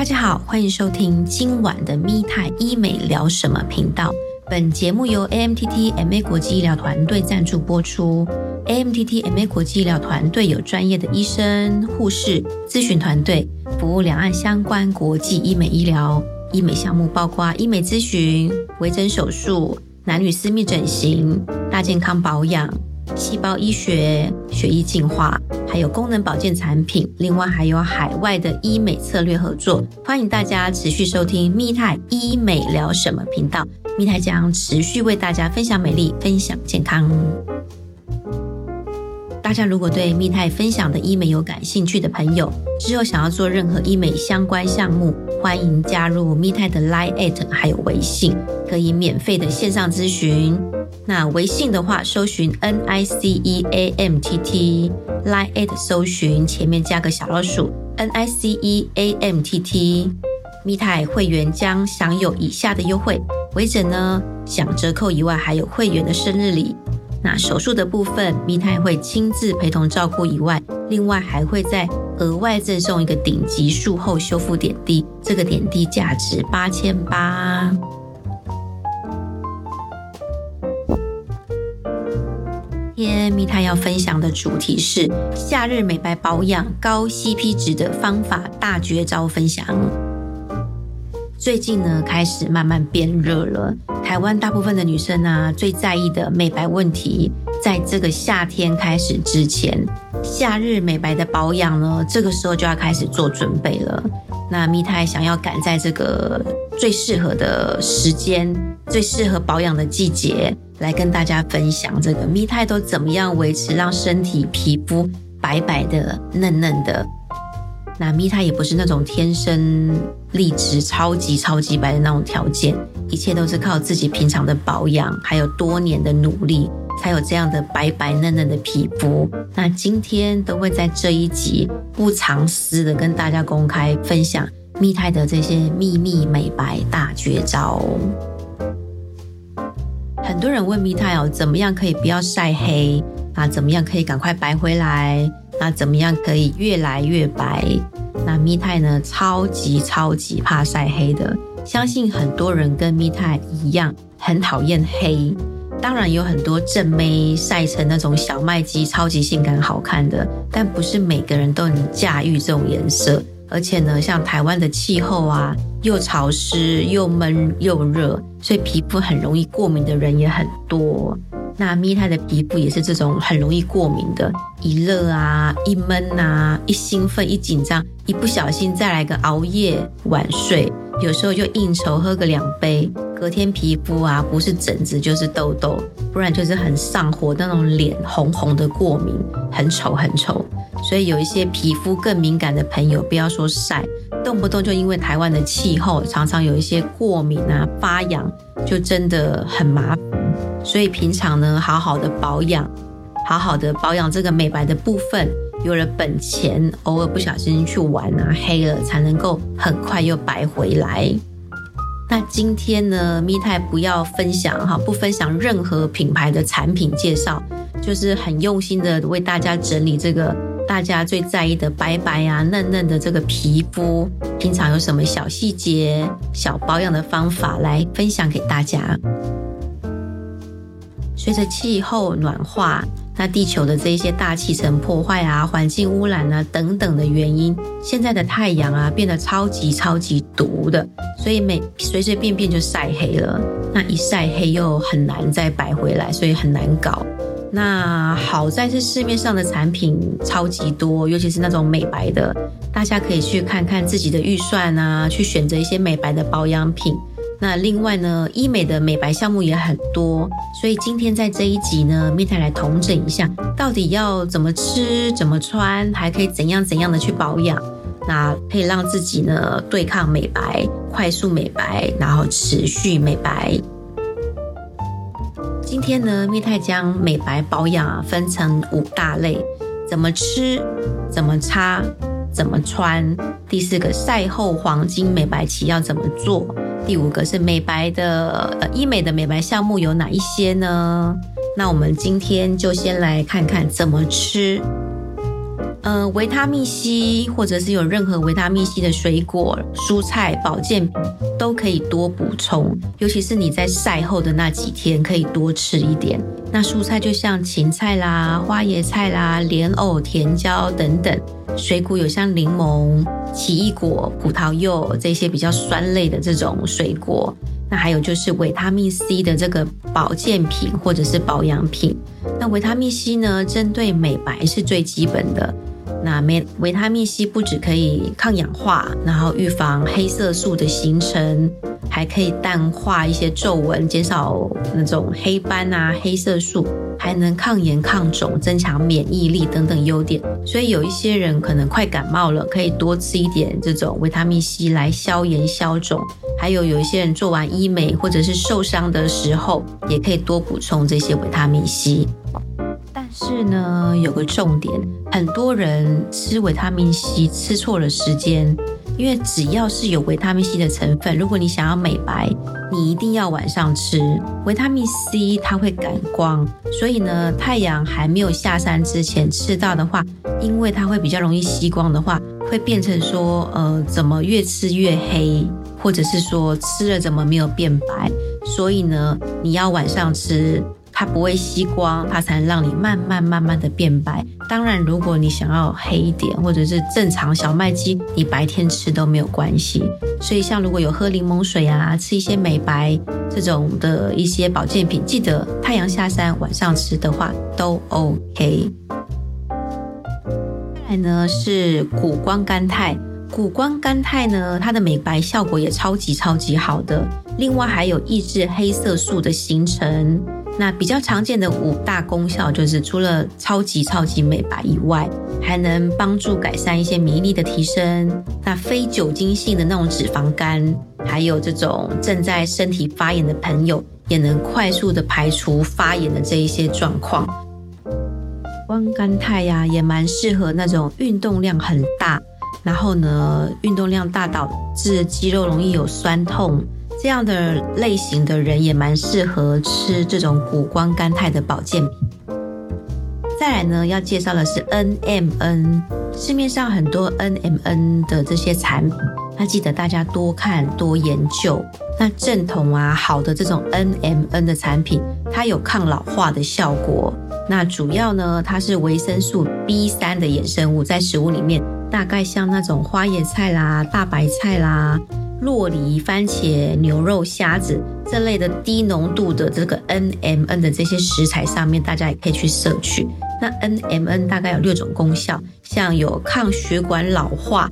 大家好，欢迎收听今晚的咪泰医美聊什么频道。本节目由 AMTT MA 国际医疗团队赞助播出。AMTT MA 国际医疗团队有专业的医生、护士、咨询团队，服务两岸相关国际医美医疗。医美项目包括医美咨询、微整手术、男女私密整形、大健康保养。细胞医学、血液净化，还有功能保健产品，另外还有海外的医美策略合作。欢迎大家持续收听蜜泰医美聊什么频道，蜜泰将持续为大家分享美丽，分享健康。大家如果对蜜泰分享的医美有感兴趣的朋友，之后想要做任何医美相关项目，欢迎加入蜜泰的 Line 还有微信，可以免费的线上咨询。那微信的话，搜寻 N I C E A M T T，Line at 搜寻前面加个小老鼠 N I C E A M T T，蜜泰会员将享有以下的优惠：微整呢享折扣以外，还有会员的生日礼。那手术的部分，蜜泰会亲自陪同照顾以外，另外还会再额外赠送一个顶级术后修复点滴，这个点滴价值八千八。今天蜜泰要分享的主题是夏日美白保养高 CP 值的方法大绝招分享。最近呢，开始慢慢变热了。台湾大部分的女生呢，最在意的美白问题，在这个夏天开始之前，夏日美白的保养呢，这个时候就要开始做准备了。那蜜泰想要赶在这个最适合的时间、最适合保养的季节。来跟大家分享这个蜜泰都怎么样维持让身体皮肤白白的嫩嫩的。那蜜泰也不是那种天生丽质超级超级白的那种条件，一切都是靠自己平常的保养，还有多年的努力，才有这样的白白嫩嫩的皮肤。那今天都会在这一集不藏私的跟大家公开分享蜜泰的这些秘密美白大绝招。很多人问蜜泰哦，怎么样可以不要晒黑？那怎么样可以赶快白回来？那怎么样可以越来越白？那蜜泰呢，超级超级怕晒黑的。相信很多人跟蜜泰一样，很讨厌黑。当然有很多正妹晒成那种小麦肌，超级性感好看的，但不是每个人都能驾驭这种颜色。而且呢，像台湾的气候啊，又潮湿又闷又热，所以皮肤很容易过敏的人也很多。那蜜泰的皮肤也是这种很容易过敏的，一热啊，一闷啊，一兴奋一紧张，一不小心再来个熬夜晚睡，有时候就应酬喝个两杯，隔天皮肤啊不是疹子就是痘痘，不然就是很上火那种脸红红的过敏，很丑很丑。所以有一些皮肤更敏感的朋友，不要说晒，动不动就因为台湾的气候，常常有一些过敏啊、发痒，就真的很麻烦。所以平常呢，好好的保养，好好的保养这个美白的部分，有了本钱，偶尔不小心去玩啊，黑了才能够很快又白回来。那今天呢，蜜泰不要分享哈，不分享任何品牌的产品介绍，就是很用心的为大家整理这个。大家最在意的白白啊、嫩嫩的这个皮肤，平常有什么小细节、小保养的方法来分享给大家？随着气候暖化，那地球的这一些大气层破坏啊、环境污染啊等等的原因，现在的太阳啊变得超级超级毒的，所以每随随便便就晒黑了。那一晒黑又很难再白回来，所以很难搞。那好在是市面上的产品超级多，尤其是那种美白的，大家可以去看看自己的预算啊，去选择一些美白的保养品。那另外呢，医美的美白项目也很多，所以今天在这一集呢，蜜泰来统整一下，到底要怎么吃、怎么穿，还可以怎样怎样的去保养，那可以让自己呢对抗美白、快速美白，然后持续美白。今天呢，蜜泰将美白保养啊分成五大类：怎么吃、怎么擦、怎么穿。第四个晒后黄金美白期要怎么做？第五个是美白的呃医美的美白项目有哪一些呢？那我们今天就先来看看怎么吃。呃，维他命 C 或者是有任何维他命 C 的水果、蔬菜、保健品都可以多补充，尤其是你在晒后的那几天，可以多吃一点。那蔬菜就像芹菜啦、花椰菜啦、莲藕、甜椒等等；水果有像柠檬、奇异果、葡萄柚这些比较酸类的这种水果。那还有就是维他命 C 的这个保健品或者是保养品。那维他命 C 呢，针对美白是最基本的。那维维他命 C 不止可以抗氧化，然后预防黑色素的形成，还可以淡化一些皱纹，减少那种黑斑啊、黑色素。还能抗炎抗肿、增强免疫力等等优点，所以有一些人可能快感冒了，可以多吃一点这种维他命 C 来消炎消肿。还有有一些人做完医美或者是受伤的时候，也可以多补充这些维他命 C。但是呢，有个重点，很多人吃维他命 C 吃错了时间。因为只要是有维他命 C 的成分，如果你想要美白，你一定要晚上吃维他命 C，它会感光，所以呢，太阳还没有下山之前吃到的话，因为它会比较容易吸光的话，会变成说，呃，怎么越吃越黑，或者是说吃了怎么没有变白，所以呢，你要晚上吃。它不会吸光，它才能让你慢慢慢慢的变白。当然，如果你想要黑一点，或者是正常小麦鸡，你白天吃都没有关系。所以，像如果有喝柠檬水啊，吃一些美白这种的一些保健品，记得太阳下山晚上吃的话都 OK。再来呢是谷胱甘肽，谷胱甘肽呢它的美白效果也超级超级好的，另外还有抑制黑色素的形成。那比较常见的五大功效，就是除了超级超级美白以外，还能帮助改善一些免疫力的提升。那非酒精性的那种脂肪肝，还有这种正在身体发炎的朋友，也能快速的排除发炎的这一些状况。光甘肽呀，也蛮适合那种运动量很大，然后呢，运动量大导致肌肉容易有酸痛。这样的类型的人也蛮适合吃这种谷胱甘肽的保健品。再来呢，要介绍的是 NMN，市面上很多 NMN 的这些产品，那记得大家多看多研究。那正统啊，好的这种 NMN 的产品，它有抗老化的效果。那主要呢，它是维生素 B 三的衍生物，在食物里面，大概像那种花椰菜啦、大白菜啦。洛梨、番茄、牛肉、虾子这类的低浓度的这个 NMN 的这些食材上面，大家也可以去摄取。那 NMN 大概有六种功效，像有抗血管老化。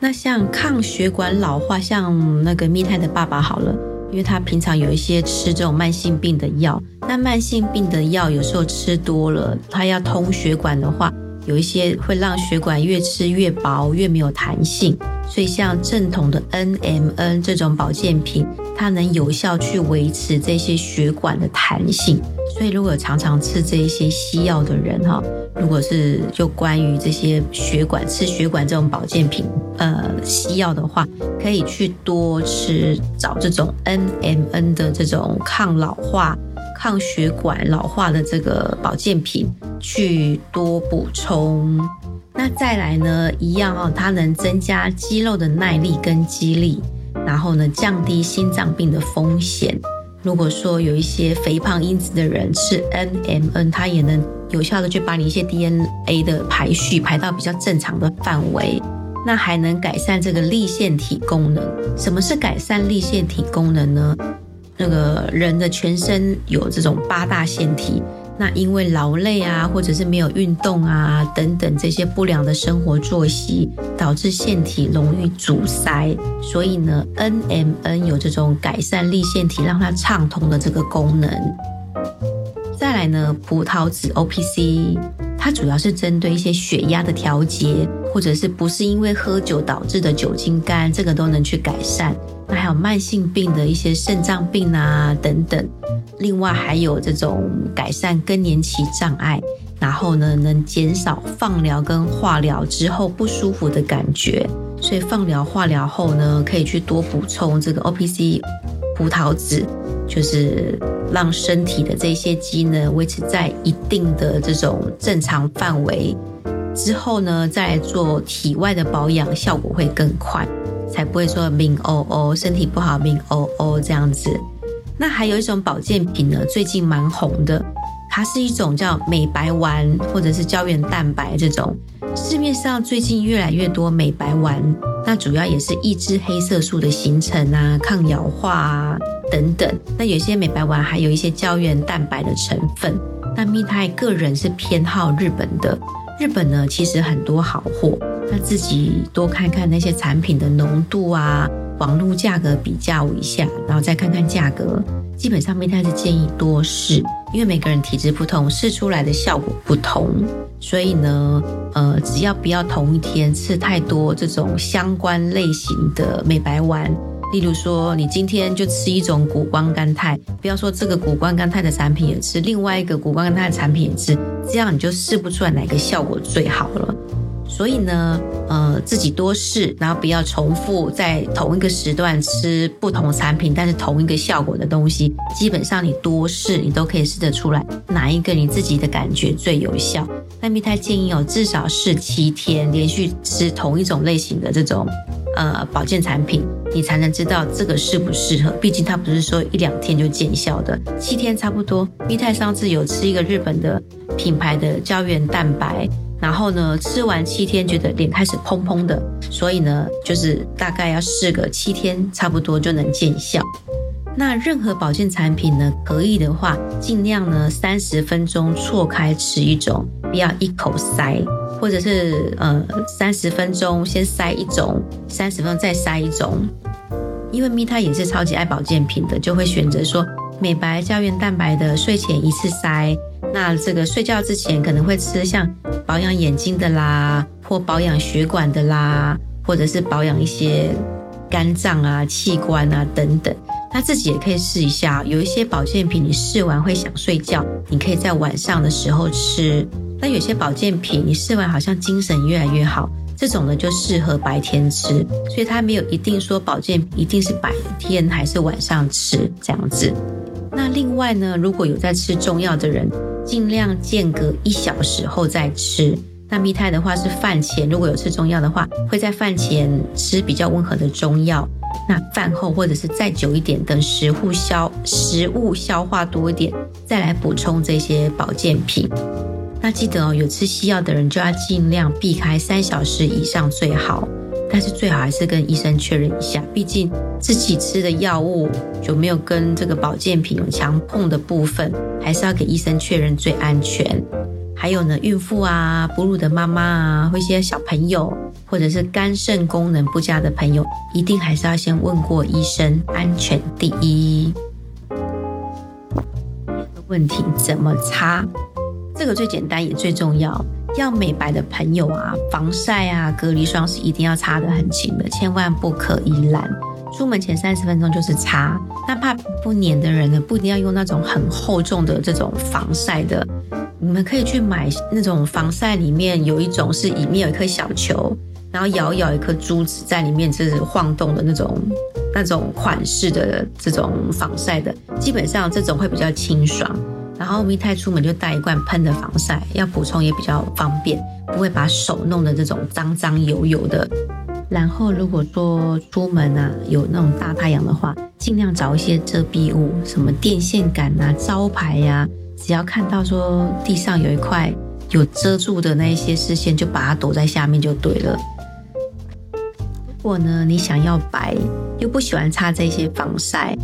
那像抗血管老化，像那个蜜泰的爸爸好了，因为他平常有一些吃这种慢性病的药，那慢性病的药有时候吃多了，他要通血管的话。有一些会让血管越吃越薄，越没有弹性，所以像正统的 NMN 这种保健品，它能有效去维持这些血管的弹性。所以如果常常吃这一些西药的人哈，如果是就关于这些血管吃血管这种保健品，呃，西药的话，可以去多吃找这种 NMN 的这种抗老化。抗血管老化的这个保健品去多补充，那再来呢，一样哦，它能增加肌肉的耐力跟肌力，然后呢，降低心脏病的风险。如果说有一些肥胖因子的人吃 NMN，它也能有效的去把你一些 DNA 的排序排到比较正常的范围，那还能改善这个立腺体功能。什么是改善立腺体功能呢？那个人的全身有这种八大腺体，那因为劳累啊，或者是没有运动啊等等这些不良的生活作息，导致腺体容易阻塞，所以呢，NMN 有这种改善立腺体，让它畅通的这个功能。再来呢，葡萄籽 OPC，它主要是针对一些血压的调节，或者是不是因为喝酒导致的酒精肝，这个都能去改善。那还有慢性病的一些肾脏病啊等等，另外还有这种改善更年期障碍，然后呢能减少放疗跟化疗之后不舒服的感觉，所以放疗化疗后呢可以去多补充这个 O P C 葡萄籽，就是让身体的这些机能维持在一定的这种正常范围。之后呢，再来做体外的保养，效果会更快，才不会说敏哦哦，身体不好敏哦哦这样子。那还有一种保健品呢，最近蛮红的，它是一种叫美白丸或者是胶原蛋白这种。市面上最近越来越多美白丸，那主要也是抑制黑色素的形成啊，抗氧化啊等等。那有些美白丸还有一些胶原蛋白的成分。那蜜泰个人是偏好日本的，日本呢其实很多好货，那自己多看看那些产品的浓度啊。网络价格比较一下，然后再看看价格。基本上，蜜泰是建议多试，因为每个人体质不同，试出来的效果不同。所以呢，呃，只要不要同一天吃太多这种相关类型的美白丸。例如说，你今天就吃一种谷胱甘肽，不要说这个谷胱甘肽的产品也吃，另外一个谷胱甘肽的产品也吃，这样你就试不出来哪个效果最好了。所以呢，呃，自己多试，然后不要重复在同一个时段吃不同产品，但是同一个效果的东西。基本上你多试，你都可以试得出来哪一个你自己的感觉最有效。那蜜太建议哦，至少试七天，连续吃同一种类型的这种呃保健产品，你才能知道这个适不适合。毕竟它不是说一两天就见效的，七天差不多。蜜太上次有吃一个日本的品牌的胶原蛋白。然后呢，吃完七天觉得脸开始砰砰的，所以呢，就是大概要试个七天，差不多就能见效。那任何保健产品呢，可以的话，尽量呢三十分钟错开吃一种，不要一口塞，或者是呃三十分钟先塞一种，三十分钟再塞一种。因为蜜他也是超级爱保健品的，就会选择说美白胶原蛋白的睡前一次塞。那这个睡觉之前可能会吃像保养眼睛的啦，或保养血管的啦，或者是保养一些肝脏啊、器官啊等等。那自己也可以试一下，有一些保健品你试完会想睡觉，你可以在晚上的时候吃。那有些保健品你试完好像精神越来越好，这种呢就适合白天吃。所以它没有一定说保健品一定是白天还是晚上吃这样子。那另外呢，如果有在吃中药的人。尽量间隔一小时后再吃。那蜜泰的话是饭前，如果有吃中药的话，会在饭前吃比较温和的中药。那饭后或者是再久一点，等食物消食物消化多一点，再来补充这些保健品。那记得哦，有吃西药的人就要尽量避开三小时以上最好。但是最好还是跟医生确认一下，毕竟自己吃的药物有没有跟这个保健品有强碰的部分，还是要给医生确认最安全。还有呢，孕妇啊、哺乳的妈妈啊，或一些小朋友，或者是肝肾功能不佳的朋友，一定还是要先问过医生，安全第一。问题怎么擦？这个最简单也最重要。要美白的朋友啊，防晒啊，隔离霜是一定要擦得很勤的，千万不可以懒。出门前三十分钟就是擦。那怕不粘的人呢，不一定要用那种很厚重的这种防晒的，你们可以去买那种防晒，里面有一种是里面有一颗小球，然后摇一摇一颗珠子在里面，就是晃动的那种那种款式的这种防晒的，基本上这种会比较清爽。然后蜜泰出门就带一罐喷的防晒，要补充也比较方便，不会把手弄得这种脏脏油油的。然后如果说出门啊有那种大太阳的话，尽量找一些遮蔽物，什么电线杆啊、招牌呀，只要看到说地上有一块有遮住的那一些视线，就把它躲在下面就对了。如果呢你想要白，又不喜欢擦这些防晒。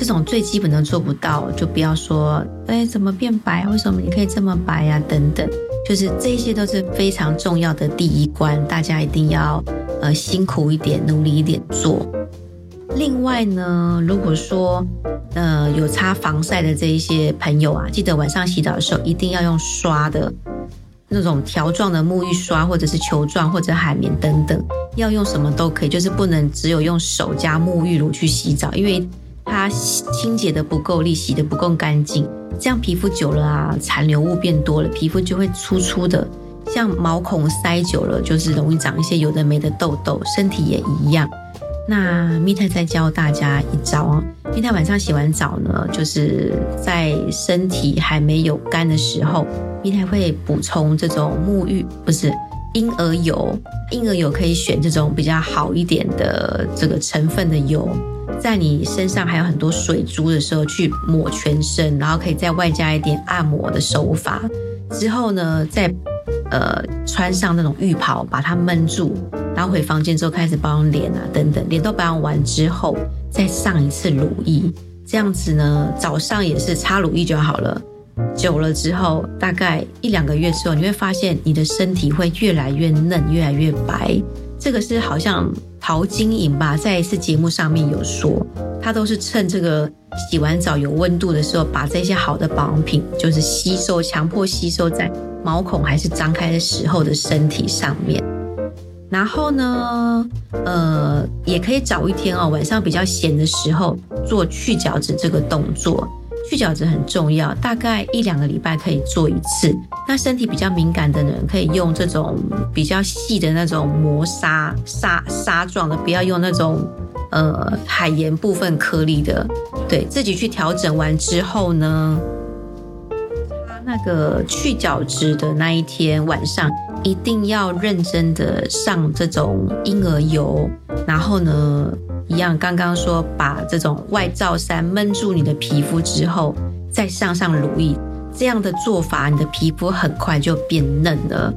这种最基本的做不到，就不要说，哎，怎么变白？为什么你可以这么白呀？等等，就是这些都是非常重要的第一关，大家一定要呃辛苦一点，努力一点做。另外呢，如果说呃有擦防晒的这一些朋友啊，记得晚上洗澡的时候一定要用刷的那种条状的沐浴刷，或者是球状或者海绵等等，要用什么都可以，就是不能只有用手加沐浴乳去洗澡，因为。它清洁的不够力，洗的不够干净，这样皮肤久了啊，残留物变多了，皮肤就会粗粗的，像毛孔塞久了，就是容易长一些有的没的痘痘。身体也一样。那蜜太再教大家一招啊，蜜太晚上洗完澡呢，就是在身体还没有干的时候，蜜太会补充这种沐浴，不是婴儿油，婴儿油可以选这种比较好一点的这个成分的油，在你身上还有很多水珠的时候去抹全身，然后可以再外加一点按摩的手法，之后呢再呃穿上那种浴袍把它闷住，然后回房间之后开始保养脸啊等等，脸都保养完之后再上一次乳液，这样子呢早上也是擦乳液就好了。久了之后，大概一两个月之后，你会发现你的身体会越来越嫩，越来越白。这个是好像陶晶莹吧，在一次节目上面有说，她都是趁这个洗完澡有温度的时候，把这些好的保养品就是吸收，强迫吸收在毛孔还是张开的时候的身体上面。然后呢，呃，也可以找一天哦，晚上比较闲的时候做去角质这个动作。去角质很重要，大概一两个礼拜可以做一次。那身体比较敏感的人，可以用这种比较细的那种磨砂砂砂状的，不要用那种呃海盐部分颗粒的。对自己去调整完之后呢，他那个去角质的那一天晚上，一定要认真的上这种婴儿油，然后呢。一样，刚刚说把这种外罩衫闷住你的皮肤之后，再上上乳液，这样的做法，你的皮肤很快就变嫩了。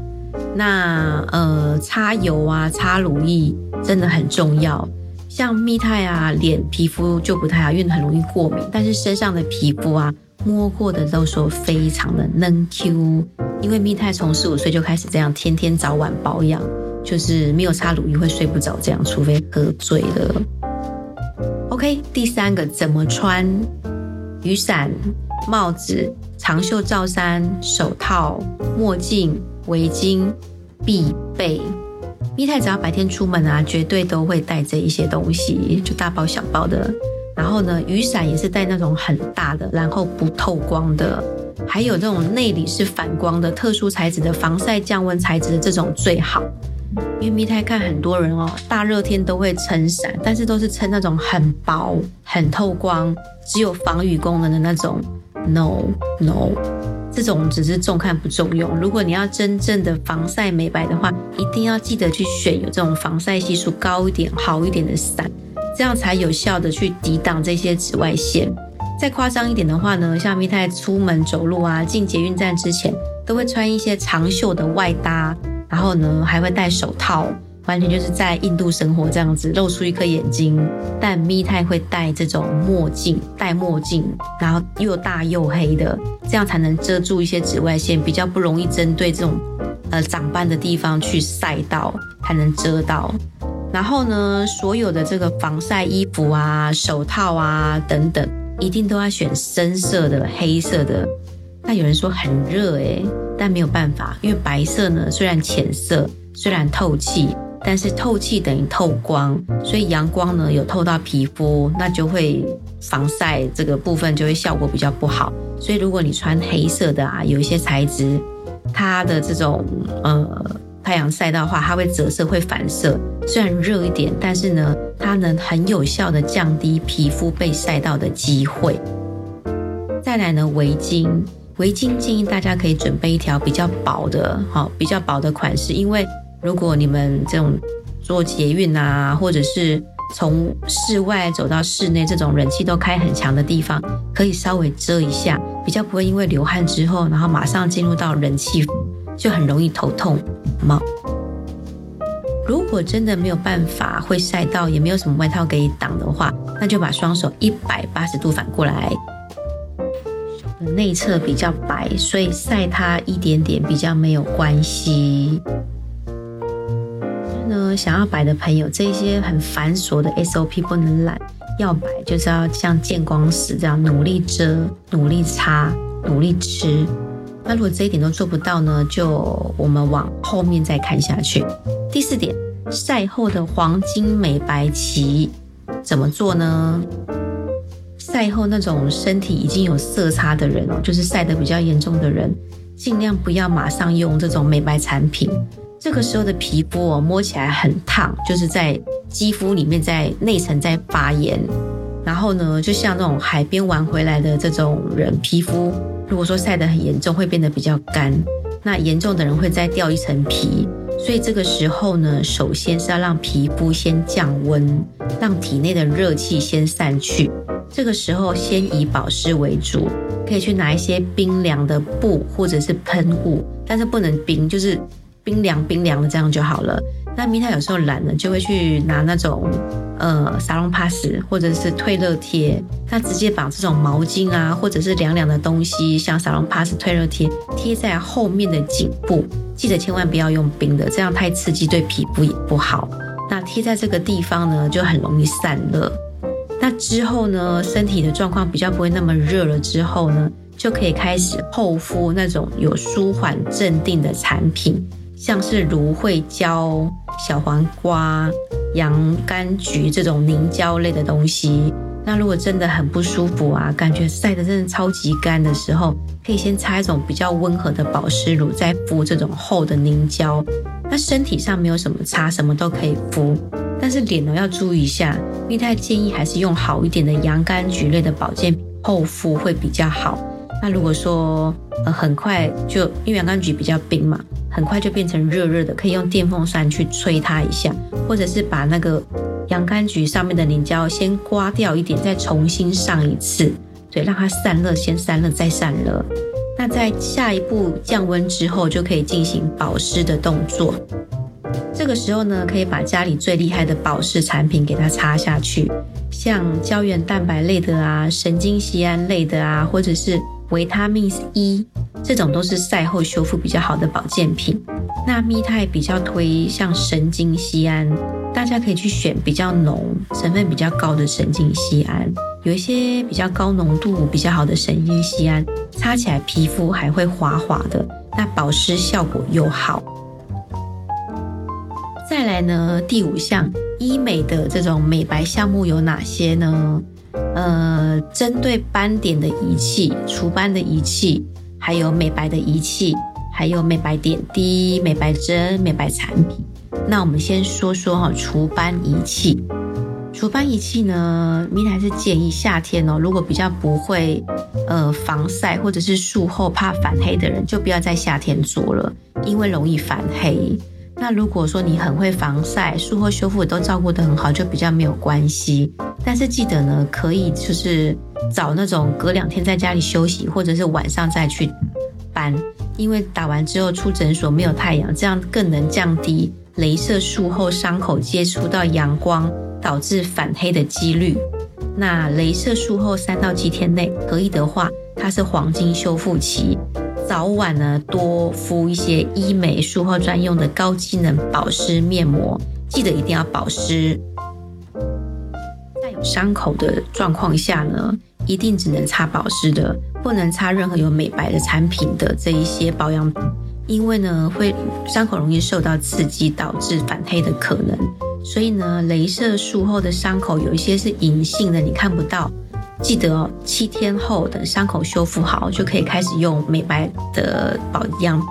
那呃，擦油啊，擦乳液真的很重要。像蜜泰啊，脸皮肤就不太好，因为很容易过敏。但是身上的皮肤啊，摸过的都说非常的嫩 Q。因为蜜泰从十五岁就开始这样，天天早晚保养，就是没有擦乳液会睡不着，这样除非喝醉了。OK，第三个怎么穿？雨伞、帽子、长袖罩衫、手套、墨镜、围巾必备。蜜太只要白天出门啊，绝对都会带这一些东西，就大包小包的。然后呢，雨伞也是带那种很大的，然后不透光的，还有这种内里是反光的特殊材质的防晒降温材质的这种最好。因为蜜太看很多人哦，大热天都会撑伞，但是都是撑那种很薄、很透光、只有防雨功能的那种。No No，这种只是重看不重用。如果你要真正的防晒美白的话，一定要记得去选有这种防晒系数高一点、好一点的伞，这样才有效的去抵挡这些紫外线。再夸张一点的话呢，像蜜太出门走路啊，进捷运站之前，都会穿一些长袖的外搭。然后呢，还会戴手套，完全就是在印度生活这样子，露出一颗眼睛。但咪太会戴这种墨镜，戴墨镜，然后又大又黑的，这样才能遮住一些紫外线，比较不容易针对这种呃长斑的地方去晒到，才能遮到。然后呢，所有的这个防晒衣服啊、手套啊等等，一定都要选深色的、黑色的。那有人说很热诶，但没有办法，因为白色呢虽然浅色，虽然透气，但是透气等于透光，所以阳光呢有透到皮肤，那就会防晒这个部分就会效果比较不好。所以如果你穿黑色的啊，有一些材质，它的这种呃太阳晒到的话，它会折射会反射，虽然热一点，但是呢它能很有效的降低皮肤被晒到的机会。再来呢围巾。围巾建议大家可以准备一条比较薄的，好比较薄的款式，因为如果你们这种坐捷运啊，或者是从室外走到室内这种人气都开很强的地方，可以稍微遮一下，比较不会因为流汗之后，然后马上进入到人气，就很容易头痛。吗？如果真的没有办法会晒到，也没有什么外套可以挡的话，那就把双手一百八十度反过来。内侧比较白，所以晒它一点点比较没有关系。呢，想要白的朋友，这些很繁琐的 SOP 不能懒，要白就是要像见光死这样努力遮、努力擦、努力吃。那如果这一点都做不到呢，就我们往后面再看下去。第四点，晒后的黄金美白期怎么做呢？晒后那种身体已经有色差的人哦，就是晒得比较严重的人，尽量不要马上用这种美白产品。这个时候的皮肤哦，摸起来很烫，就是在肌肤里面在内层在发炎。然后呢，就像那种海边玩回来的这种人，皮肤如果说晒得很严重，会变得比较干。那严重的人会再掉一层皮。所以这个时候呢，首先是要让皮肤先降温，让体内的热气先散去。这个时候先以保湿为主，可以去拿一些冰凉的布或者是喷雾，但是不能冰，就是冰凉冰凉的这样就好了。那米塔有时候懒了，就会去拿那种呃沙龙 pass 或者是退热贴，他直接把这种毛巾啊，或者是凉凉的东西，像沙龙 pass 退热贴贴在后面的颈部，记得千万不要用冰的，这样太刺激对皮肤也不好。那贴在这个地方呢，就很容易散热。那之后呢，身体的状况比较不会那么热了之后呢，就可以开始厚敷那种有舒缓镇定的产品。像是芦荟胶、小黄瓜、洋甘菊这种凝胶类的东西。那如果真的很不舒服啊，感觉晒得真的超级干的时候，可以先擦一种比较温和的保湿乳，再敷这种厚的凝胶。那身体上没有什么擦，什么都可以敷。但是脸呢要注意一下，蜜太建议还是用好一点的洋甘菊类的保健品厚敷会比较好。那如果说呃很快就因为洋甘菊比较冰嘛。很快就变成热热的，可以用电风扇去吹它一下，或者是把那个洋甘菊上面的凝胶先刮掉一点，再重新上一次，对，让它散热，先散热再散热。那在下一步降温之后，就可以进行保湿的动作。这个时候呢，可以把家里最厉害的保湿产品给它擦下去，像胶原蛋白类的啊，神经酰胺类的啊，或者是维他命 E。这种都是赛后修复比较好的保健品。那蜜肽比较推像神经酰胺，大家可以去选比较浓、成分比较高的神经酰胺。有一些比较高浓度、比较好的神经酰胺，擦起来皮肤还会滑滑的，那保湿效果又好。再来呢，第五项医美的这种美白项目有哪些呢？呃，针对斑点的仪器、除斑的仪器。还有美白的仪器，还有美白点滴、美白针、美白产品。那我们先说说哈除斑仪器。除斑仪器呢，咪还是建议夏天哦，如果比较不会呃防晒或者是术后怕反黑的人，就不要在夏天做了，因为容易反黑。那如果说你很会防晒，术后修复都照顾得很好，就比较没有关系。但是记得呢，可以就是。找那种隔两天在家里休息，或者是晚上再去搬，因为打完之后出诊所没有太阳，这样更能降低镭射术后伤口接触到阳光导致反黑的几率。那镭射术后三到七天内可以的话，它是黄金修复期，早晚呢多敷一些医美术后专用的高机能保湿面膜，记得一定要保湿。在有伤口的状况下呢。一定只能擦保湿的，不能擦任何有美白的产品的这一些保养品，因为呢会伤口容易受到刺激，导致反黑的可能。所以呢，镭射术后的伤口有一些是隐性的，你看不到。记得哦，七天后等伤口修复好，就可以开始用美白的保养。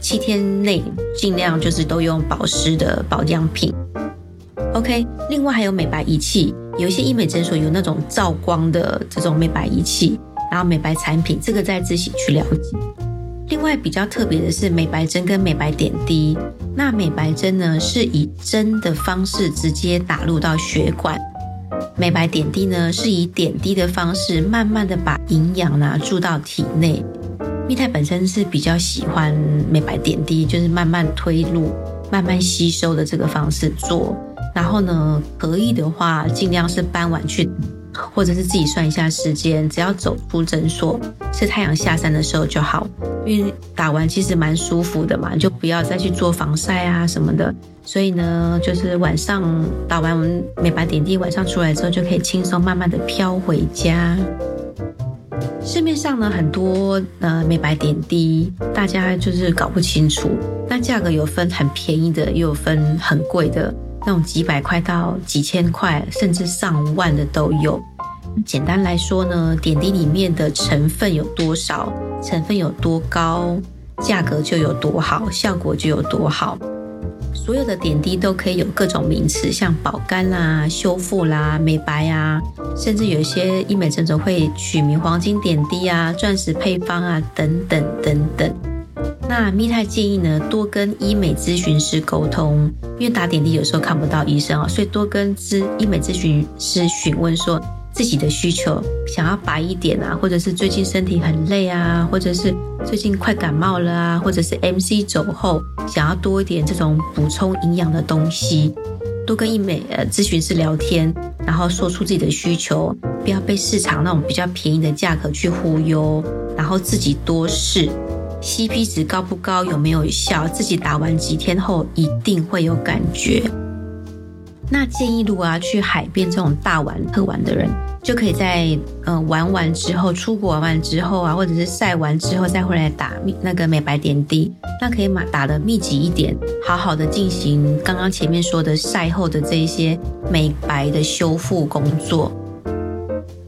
七天内尽量就是都用保湿的保养品。OK，另外还有美白仪器。有一些医美诊所有那种照光的这种美白仪器，然后美白产品，这个再自己去了解。另外比较特别的是美白针跟美白点滴。那美白针呢是以针的方式直接打入到血管，美白点滴呢是以点滴的方式慢慢的把营养拿注到体内。蜜泰本身是比较喜欢美白点滴，就是慢慢推入、慢慢吸收的这个方式做。然后呢，可以的话，尽量是傍晚去，或者是自己算一下时间，只要走出诊所是太阳下山的时候就好。因为打完其实蛮舒服的嘛，就不要再去做防晒啊什么的。所以呢，就是晚上打完美白点滴，晚上出来之后就可以轻松慢慢的飘回家。市面上呢很多呃美白点滴，大家就是搞不清楚，那价格有分很便宜的，也有分很贵的。那种几百块到几千块，甚至上万的都有。简单来说呢，点滴里面的成分有多少，成分有多高，价格就有多好，效果就有多好。所有的点滴都可以有各种名词，像保肝啦、修复啦、美白啊，甚至有一些医美诊所会取名黄金点滴啊、钻石配方啊等等等等。那蜜太建议呢，多跟医美咨询师沟通，因为打点滴有时候看不到医生啊，所以多跟咨医美咨询师询问说自己的需求，想要白一点啊，或者是最近身体很累啊，或者是最近快感冒了啊，或者是 MC 走后想要多一点这种补充营养的东西，多跟医美呃咨询师聊天，然后说出自己的需求，不要被市场那种比较便宜的价格去忽悠，然后自己多试。CP 值高不高，有没有效？自己打完几天后一定会有感觉。那建议如果要去海边这种大玩特玩的人，就可以在嗯玩完之后，出国玩完之后啊，或者是晒完之后再回来打那个美白点滴，那可以马打的密集一点，好好的进行刚刚前面说的晒后的这一些美白的修复工作。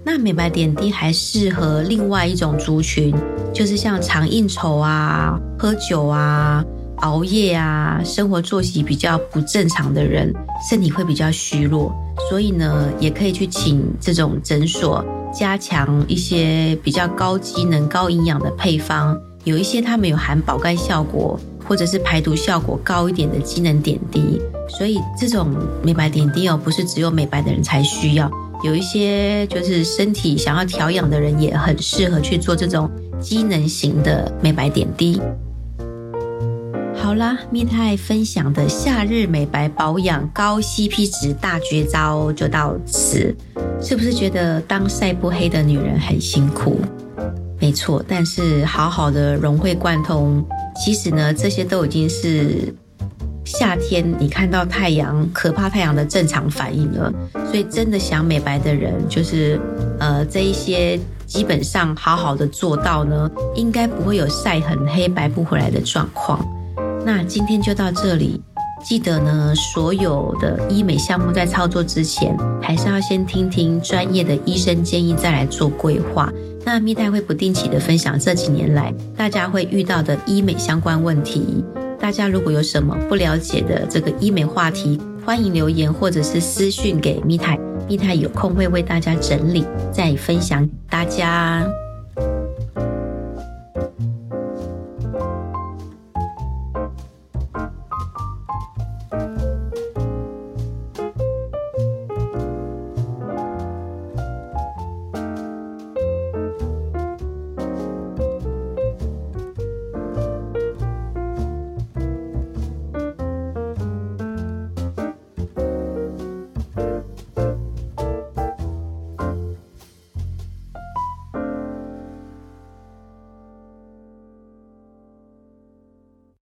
那美白点滴还适合另外一种族群。就是像常应酬啊、喝酒啊、熬夜啊，生活作息比较不正常的人，身体会比较虚弱，所以呢，也可以去请这种诊所加强一些比较高机能、高营养的配方。有一些他们有含保肝效果或者是排毒效果高一点的机能点滴，所以这种美白点滴哦，不是只有美白的人才需要，有一些就是身体想要调养的人也很适合去做这种。机能型的美白点滴。好啦，蜜太分享的夏日美白保养高 CP 值大绝招就到此。是不是觉得当晒不黑的女人很辛苦？没错，但是好好的融会贯通，其实呢，这些都已经是夏天你看到太阳可怕太阳的正常反应了。所以真的想美白的人，就是呃这一些。基本上好好的做到呢，应该不会有晒很黑白不回来的状况。那今天就到这里，记得呢，所有的医美项目在操作之前，还是要先听听专业的医生建议，再来做规划。那蜜袋会不定期的分享这几年来大家会遇到的医美相关问题。大家如果有什么不了解的这个医美话题，欢迎留言或者是私讯给蜜太。蜜太有空会为大家整理，再分享大家。